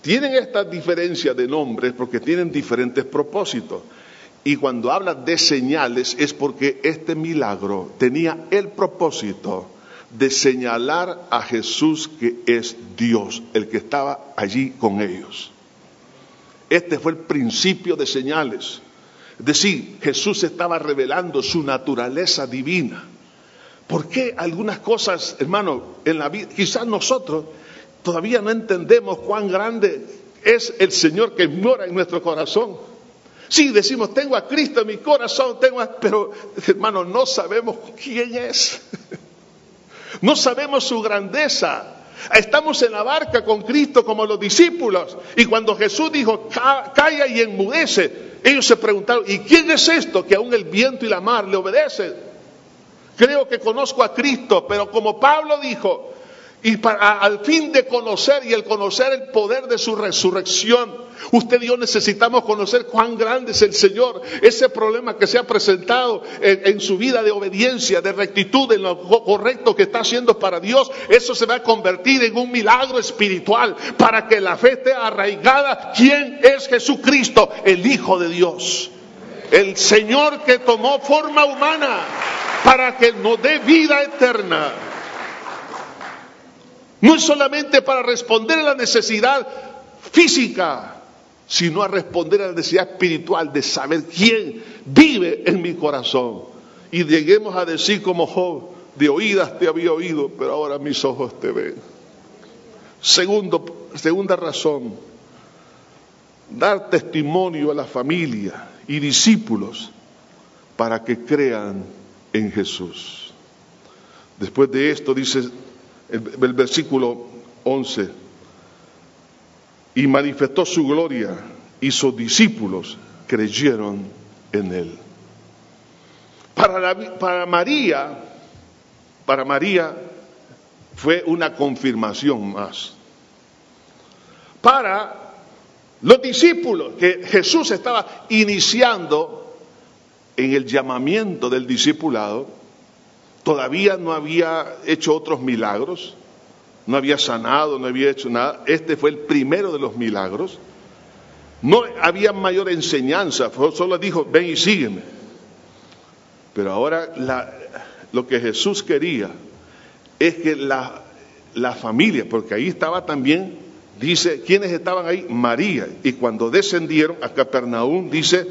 Tienen esta diferencia de nombres porque tienen diferentes propósitos. Y cuando habla de señales es porque este milagro tenía el propósito de señalar a Jesús que es Dios, el que estaba allí con ellos. Este fue el principio de señales. Es decir, Jesús estaba revelando su naturaleza divina. ¿Por qué algunas cosas, hermano, en la vida, quizás nosotros Todavía no entendemos cuán grande es el Señor que mora en nuestro corazón. Sí, decimos, tengo a Cristo en mi corazón, tengo pero hermano, no sabemos quién es. No sabemos su grandeza. Estamos en la barca con Cristo como los discípulos. Y cuando Jesús dijo, calla y enmudece, ellos se preguntaron, ¿y quién es esto que aún el viento y la mar le obedecen? Creo que conozco a Cristo, pero como Pablo dijo, y para, al fin de conocer y el conocer el poder de su resurrección. Usted y yo necesitamos conocer cuán grande es el Señor. Ese problema que se ha presentado en, su vida de obediencia, de rectitud, en lo correcto que está haciendo para Dios, eso se va a convertir en un milagro espiritual para que la fe esté arraigada. ¿Quién es Jesucristo? El Hijo de Dios. El Señor que tomó forma humana para que nos dé vida eterna. No es solamente para responder a la necesidad física, sino a responder a la necesidad espiritual de saber quién vive en mi corazón. Y lleguemos a decir como Job, de oídas te había oído, pero ahora mis ojos te ven. Segunda razón, dar testimonio a la familia y discípulos para que crean en Jesús. Después de esto dice el, versículo 11, y manifestó su gloria y sus discípulos creyeron en él. Para, para María, para María fue una confirmación más. Para los discípulos que Jesús estaba iniciando en el llamamiento del discipulado, Todavía no había hecho otros milagros, no había sanado, no había hecho nada. Este fue el primero de los milagros. No había mayor enseñanza, solo dijo, ven y sígueme. Pero ahora lo que Jesús quería es que la, la familia, porque ahí estaba también, dice, ¿quiénes estaban ahí? María. Y cuando descendieron a Capernaum, dice,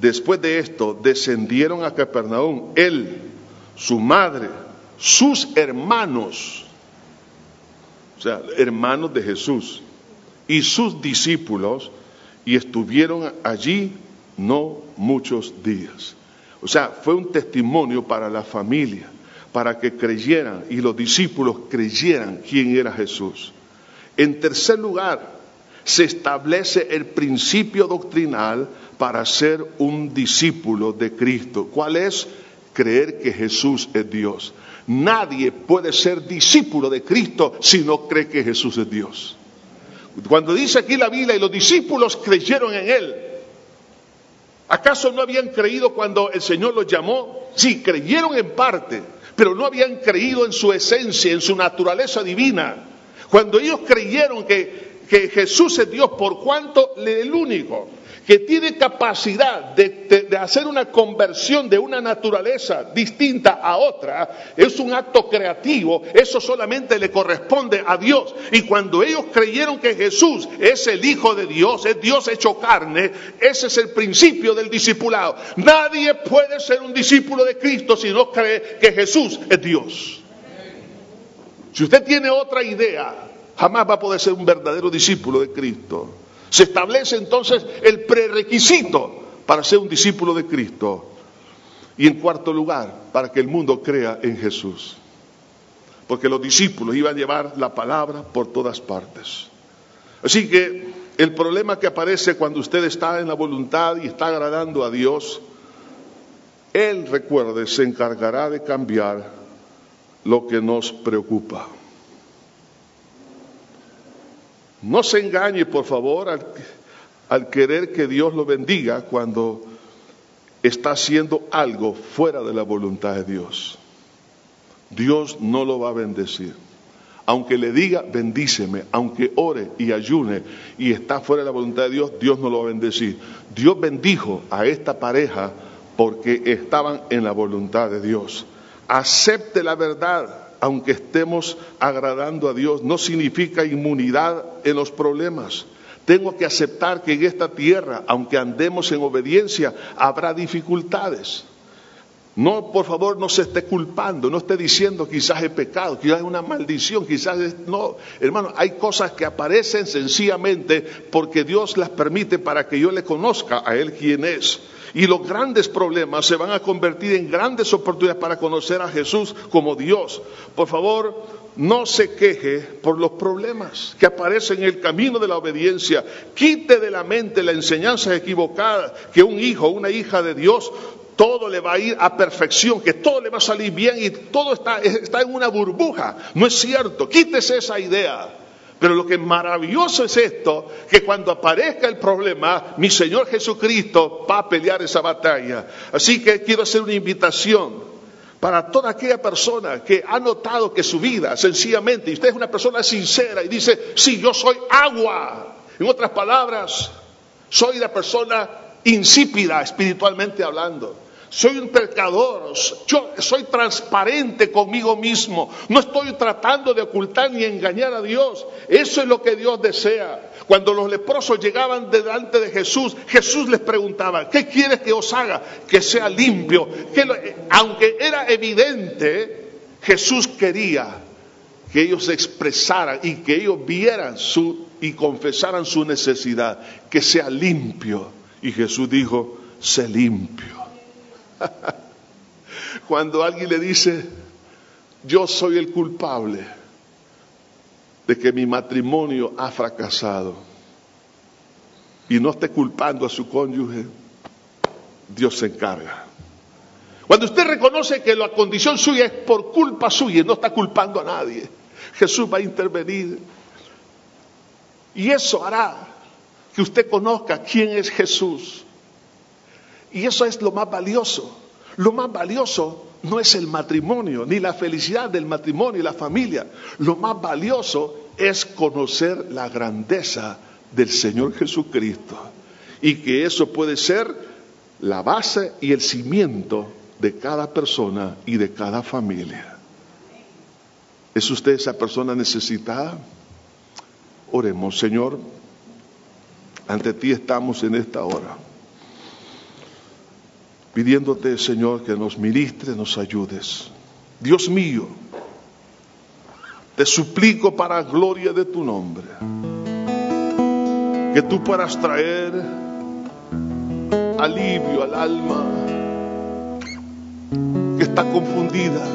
después de esto, descendieron a Capernaum, él, su madre, sus hermanos, o sea, hermanos de Jesús, y sus discípulos, y estuvieron allí no muchos días. O sea, fue un testimonio para la familia, para que creyeran y los discípulos creyeran quién era Jesús. En tercer lugar, se establece el principio doctrinal para ser un discípulo de Cristo. ¿Cuál es? Creer que Jesús es Dios. Nadie puede ser discípulo de Cristo si no cree que Jesús es Dios. Cuando dice aquí la Biblia y los discípulos creyeron en Él, ¿acaso no habían creído cuando el Señor los llamó? Sí, creyeron en parte, pero no habían creído en su esencia, en su naturaleza divina. Cuando ellos creyeron que, que Jesús es Dios, por cuanto el único que tiene capacidad de, hacer una conversión de una naturaleza distinta a otra, es un acto creativo, eso solamente le corresponde a Dios. Y cuando ellos creyeron que Jesús es el Hijo de Dios, es Dios hecho carne, ese es el principio del discipulado. Nadie puede ser un discípulo de Cristo si no cree que Jesús es Dios. Si usted tiene otra idea, jamás va a poder ser un verdadero discípulo de Cristo. Se establece entonces el prerequisito para ser un discípulo de Cristo. Y en cuarto lugar, para que el mundo crea en Jesús. Porque los discípulos iban a llevar la palabra por todas partes. Así que el problema que aparece cuando usted está en la voluntad y está agradando a Dios, Él, recuerde, se encargará de cambiar lo que nos preocupa. No se engañe, por favor, al, querer que Dios lo bendiga cuando está haciendo algo fuera de la voluntad de Dios. Dios no lo va a bendecir. Aunque le diga, bendíceme, aunque ore y ayune y está fuera de la voluntad de Dios, Dios no lo va a bendecir. Dios bendijo a esta pareja porque estaban en la voluntad de Dios. Acepte la verdad, aunque estemos agradando a Dios, no significa inmunidad en los problemas. Tengo que aceptar que en esta tierra, aunque andemos en obediencia, habrá dificultades. No, por favor, no se esté culpando, no esté diciendo quizás es pecado, quizás es una maldición, quizás es... No, hermano, hay cosas que aparecen sencillamente porque Dios las permite para que yo le conozca a Él quien es. Y los grandes problemas se van a convertir en grandes oportunidades para conocer a Jesús como Dios. Por favor, no se queje por los problemas que aparecen en el camino de la obediencia. Quite de la mente la enseñanza equivocada que un hijo o una hija de Dios todo le va a ir a perfección, que todo le va a salir bien y todo está, está en una burbuja. No es cierto, quítese esa idea. Pero lo que es maravilloso es esto, que cuando aparezca el problema, mi Señor Jesucristo va a pelear esa batalla. Así que quiero hacer una invitación para toda aquella persona que ha notado que su vida, sencillamente, y usted es una persona sincera y dice, sí, yo soy agua. En otras palabras, soy la persona insípida espiritualmente hablando soy un pecador, yo soy transparente conmigo mismo, no estoy tratando de ocultar ni engañar a Dios. Eso es lo que Dios desea. Cuando los leprosos llegaban delante de Jesús, Jesús les preguntaba, ¿qué quieres que os haga? Que sea limpio. Que aunque era evidente, Jesús quería que ellos expresaran y que ellos vieran su y confesaran su necesidad, que sea limpio. Y Jesús dijo, sé limpio. Cuando alguien le dice, yo soy el culpable de que mi matrimonio ha fracasado y no esté culpando a su cónyuge, Dios se encarga. Cuando usted reconoce que la condición suya es por culpa suya y no está culpando a nadie, Jesús va a intervenir. Y eso hará que usted conozca quién es Jesús y eso es lo más valioso. Lo más valioso no es el matrimonio, ni la felicidad del matrimonio y la familia. Lo más valioso es conocer la grandeza del Señor Jesucristo. Y que eso puede ser la base y el cimiento de cada persona y de cada familia. ¿Es usted esa persona necesitada? Oremos, Señor, ante ti estamos en esta hora pidiéndote, Señor, que nos ministres, nos ayudes. Dios mío, te suplico para gloria de tu nombre, que tú puedas traer alivio al alma que está confundida,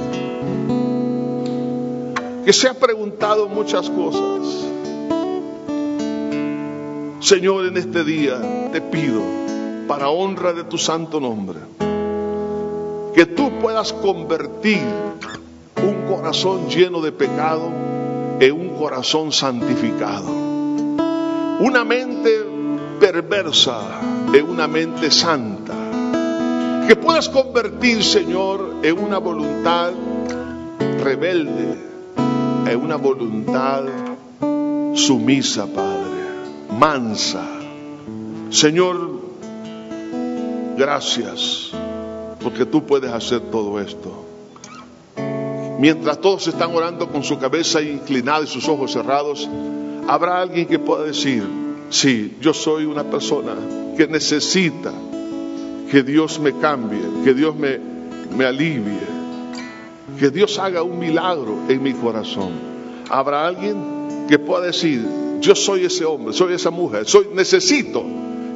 que se ha preguntado muchas cosas. Señor, en este día te pido para honra de tu santo nombre. Que tú puedas convertir un corazón lleno de pecado en un corazón santificado. Una mente perversa en una mente santa. Que puedas convertir, Señor, en una voluntad rebelde, en una voluntad sumisa, Padre, mansa. Señor, Gracias, porque tú puedes hacer todo esto. Mientras todos están orando con su cabeza inclinada y sus ojos cerrados, habrá alguien que pueda decir, sí, yo soy una persona que necesita que Dios me cambie, que Dios me, me alivie, que Dios haga un milagro en mi corazón. Habrá alguien que pueda decir, yo soy ese hombre, soy esa mujer, soy necesito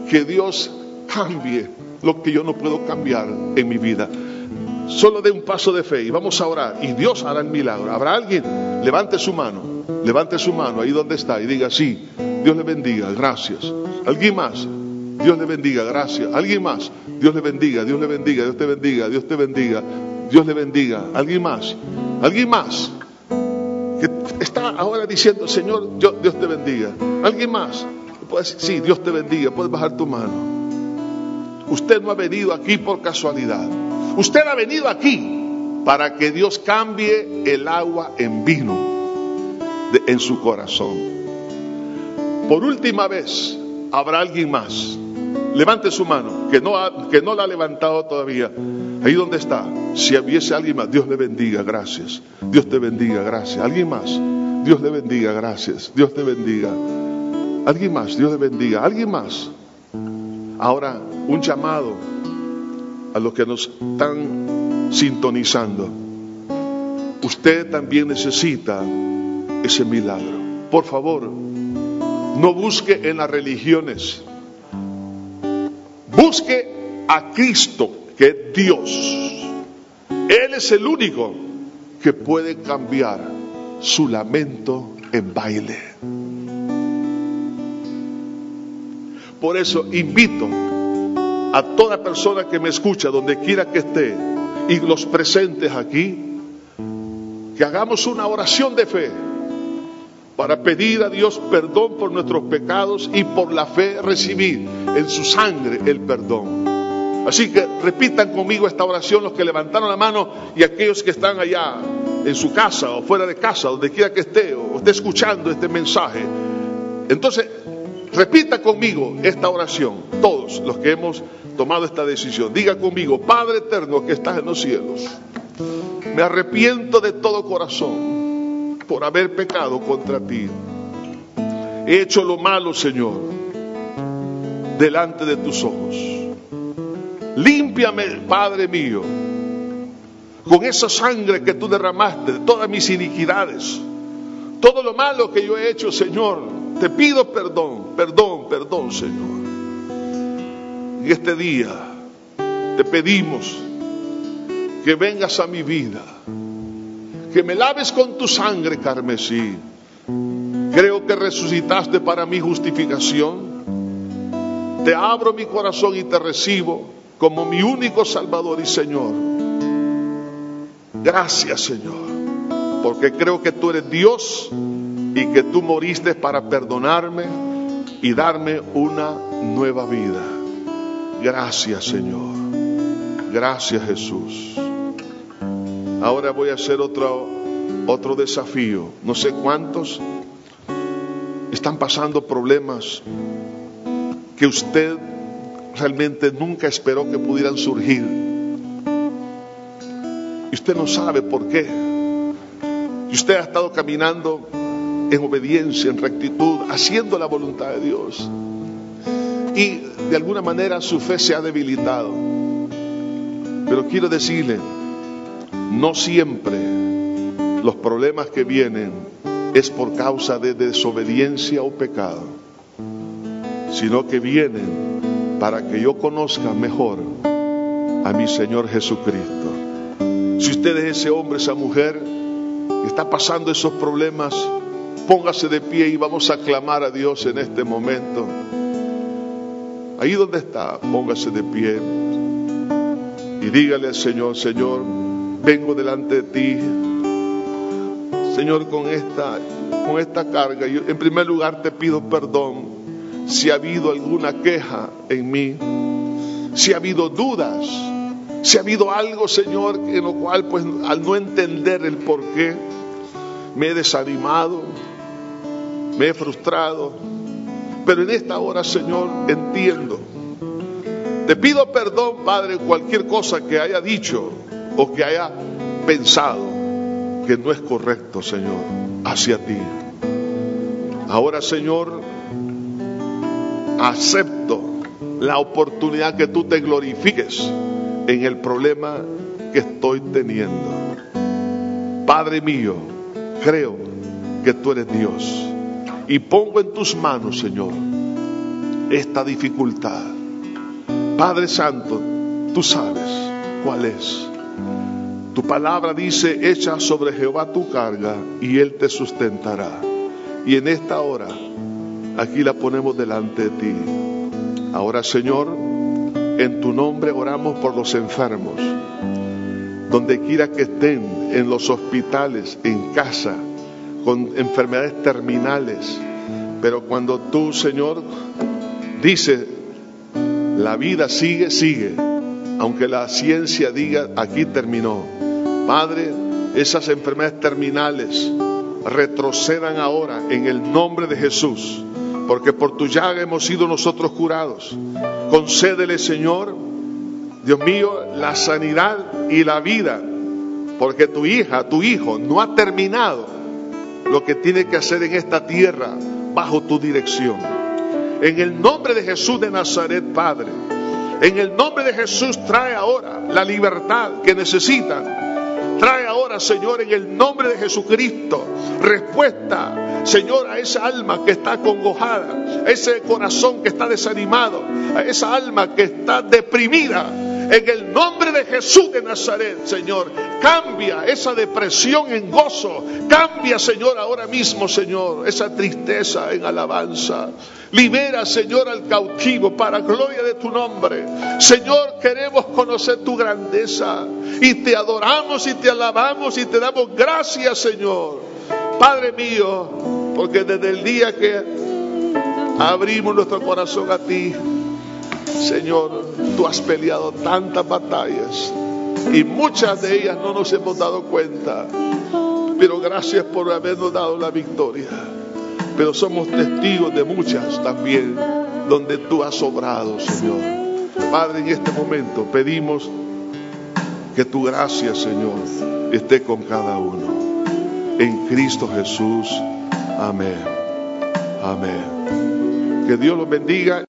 que Dios cambie lo que yo no puedo cambiar en mi vida. Solo de un paso de fe y vamos a orar y Dios hará el milagro. ¿Habrá alguien? Levante su mano, levante su mano ahí donde está y diga, sí, Dios le bendiga, gracias. ¿Alguien más? Dios le bendiga, gracias. ¿Alguien más? Dios le bendiga, Dios le bendiga, Dios te bendiga, Dios te bendiga, Dios le bendiga. ¿Alguien más? ¿Alguien más? Que está ahora diciendo, Señor, Dios te bendiga. ¿Alguien más? Sí, Dios te bendiga, puedes bajar tu mano. Usted no ha venido aquí por casualidad. Usted ha venido aquí para que Dios cambie el agua en vino en su corazón. Por última vez, habrá alguien más. Levante su mano, que no, que no la ha levantado todavía. Ahí donde está. Si hubiese alguien más, Dios le bendiga, gracias. Dios te bendiga, gracias. Alguien más, Dios le bendiga, gracias. Dios te bendiga. Alguien más, Dios le bendiga. Alguien más. Ahora, un llamado a los que nos están sintonizando. Usted también necesita ese milagro. Por favor, no busque en las religiones. Busque a Cristo, que es Dios. Él es el único que puede cambiar su lamento en baile. Por eso invito a toda persona que me escucha, donde quiera que esté, y los presentes aquí, que hagamos una oración de fe para pedir a Dios perdón por nuestros pecados y por la fe recibir en su sangre el perdón. Así que repitan conmigo esta oración los que levantaron la mano y aquellos que están allá en su casa o fuera de casa, donde quiera que esté o esté escuchando este mensaje. Entonces, repita conmigo esta oración, todos los que hemos tomado esta decisión. Diga conmigo, Padre eterno que estás en los cielos, me arrepiento de todo corazón por haber pecado contra ti. He hecho lo malo, Señor, delante de tus ojos. Límpiame, Padre mío, con esa sangre que tú derramaste de todas mis iniquidades. Todo lo malo que yo he hecho, Señor, te pido perdón, perdón, perdón, Señor. Y este día te pedimos que vengas a mi vida, que me laves con tu sangre carmesí. Creo que resucitaste para mi justificación. Te abro mi corazón y te recibo como mi único Salvador y Señor. Gracias Señor, porque creo que tú eres Dios y que tú moriste para perdonarme y darme una nueva vida. Gracias Señor, gracias Jesús. Ahora voy a hacer otro, otro desafío. No sé cuántos están pasando problemas que usted realmente nunca esperó que pudieran surgir. Y usted no sabe por qué. Y usted ha estado caminando en obediencia, en rectitud, haciendo la voluntad de Dios. Y de alguna manera su fe se ha debilitado. Pero quiero decirle, no siempre los problemas que vienen es por causa de desobediencia o pecado, sino que vienen para que yo conozca mejor a mi Señor Jesucristo. Si usted es ese hombre, esa mujer que está pasando esos problemas, póngase de pie y vamos a clamar a Dios en este momento. Ahí donde está, póngase de pie y dígale al Señor, Señor, vengo delante de ti, Señor, con esta, con esta carga. Yo, en primer lugar te pido perdón si ha habido alguna queja en mí, si ha habido dudas, si ha habido algo, Señor, en lo cual, pues, al no entender el por qué, me he desanimado, me he frustrado. Pero en esta hora, Señor, entiendo. Te pido perdón, Padre, cualquier cosa que haya dicho o que haya pensado que no es correcto, Señor, hacia ti. Ahora, Señor, acepto la oportunidad que tú te glorifiques en el problema que estoy teniendo. Padre mío, creo que tú eres Dios y pongo en tus manos, Señor, esta dificultad. Padre Santo, tú sabes cuál es. Tu palabra dice, echa sobre Jehová tu carga y él te sustentará. Y en esta hora, aquí la ponemos delante de ti. Ahora, Señor, en tu nombre oramos por los enfermos, donde quiera que estén, en los hospitales, en casa, con enfermedades terminales. Pero cuando tú, Señor, dices, la vida sigue, sigue, aunque la ciencia diga, aquí terminó. Padre, esas enfermedades terminales retrocedan ahora en el nombre de Jesús, porque por tu llaga hemos sido nosotros curados. Concédele, Señor, Dios mío, la sanidad y la vida, porque tu hija, tu hijo, no ha terminado lo que tiene que hacer en esta tierra bajo tu dirección. En el nombre de Jesús de Nazaret, Padre, en el nombre de Jesús trae ahora la libertad que necesitan. Trae ahora, Señor, en el nombre de Jesucristo, respuesta, Señor, a esa alma que está congojada, a ese corazón que está desanimado, a esa alma que está deprimida En el nombre de Jesús de Nazaret, Señor, cambia esa depresión en gozo. Cambia, Señor, ahora mismo, Señor, esa tristeza en alabanza. Libera, Señor, al cautivo para gloria de tu nombre. Señor, queremos conocer tu grandeza y te adoramos y te alabamos y te damos gracias, Señor. Padre mío, porque desde el día que abrimos nuestro corazón a ti, Señor, tú has peleado tantas batallas y muchas de ellas no nos hemos dado cuenta. Pero gracias por habernos dado la victoria. Pero somos testigos de muchas también donde tú has obrado, Señor. Padre, en este momento pedimos que tu gracia, Señor, esté con cada uno. En Cristo Jesús. Amén. Amén. Que Dios los bendiga.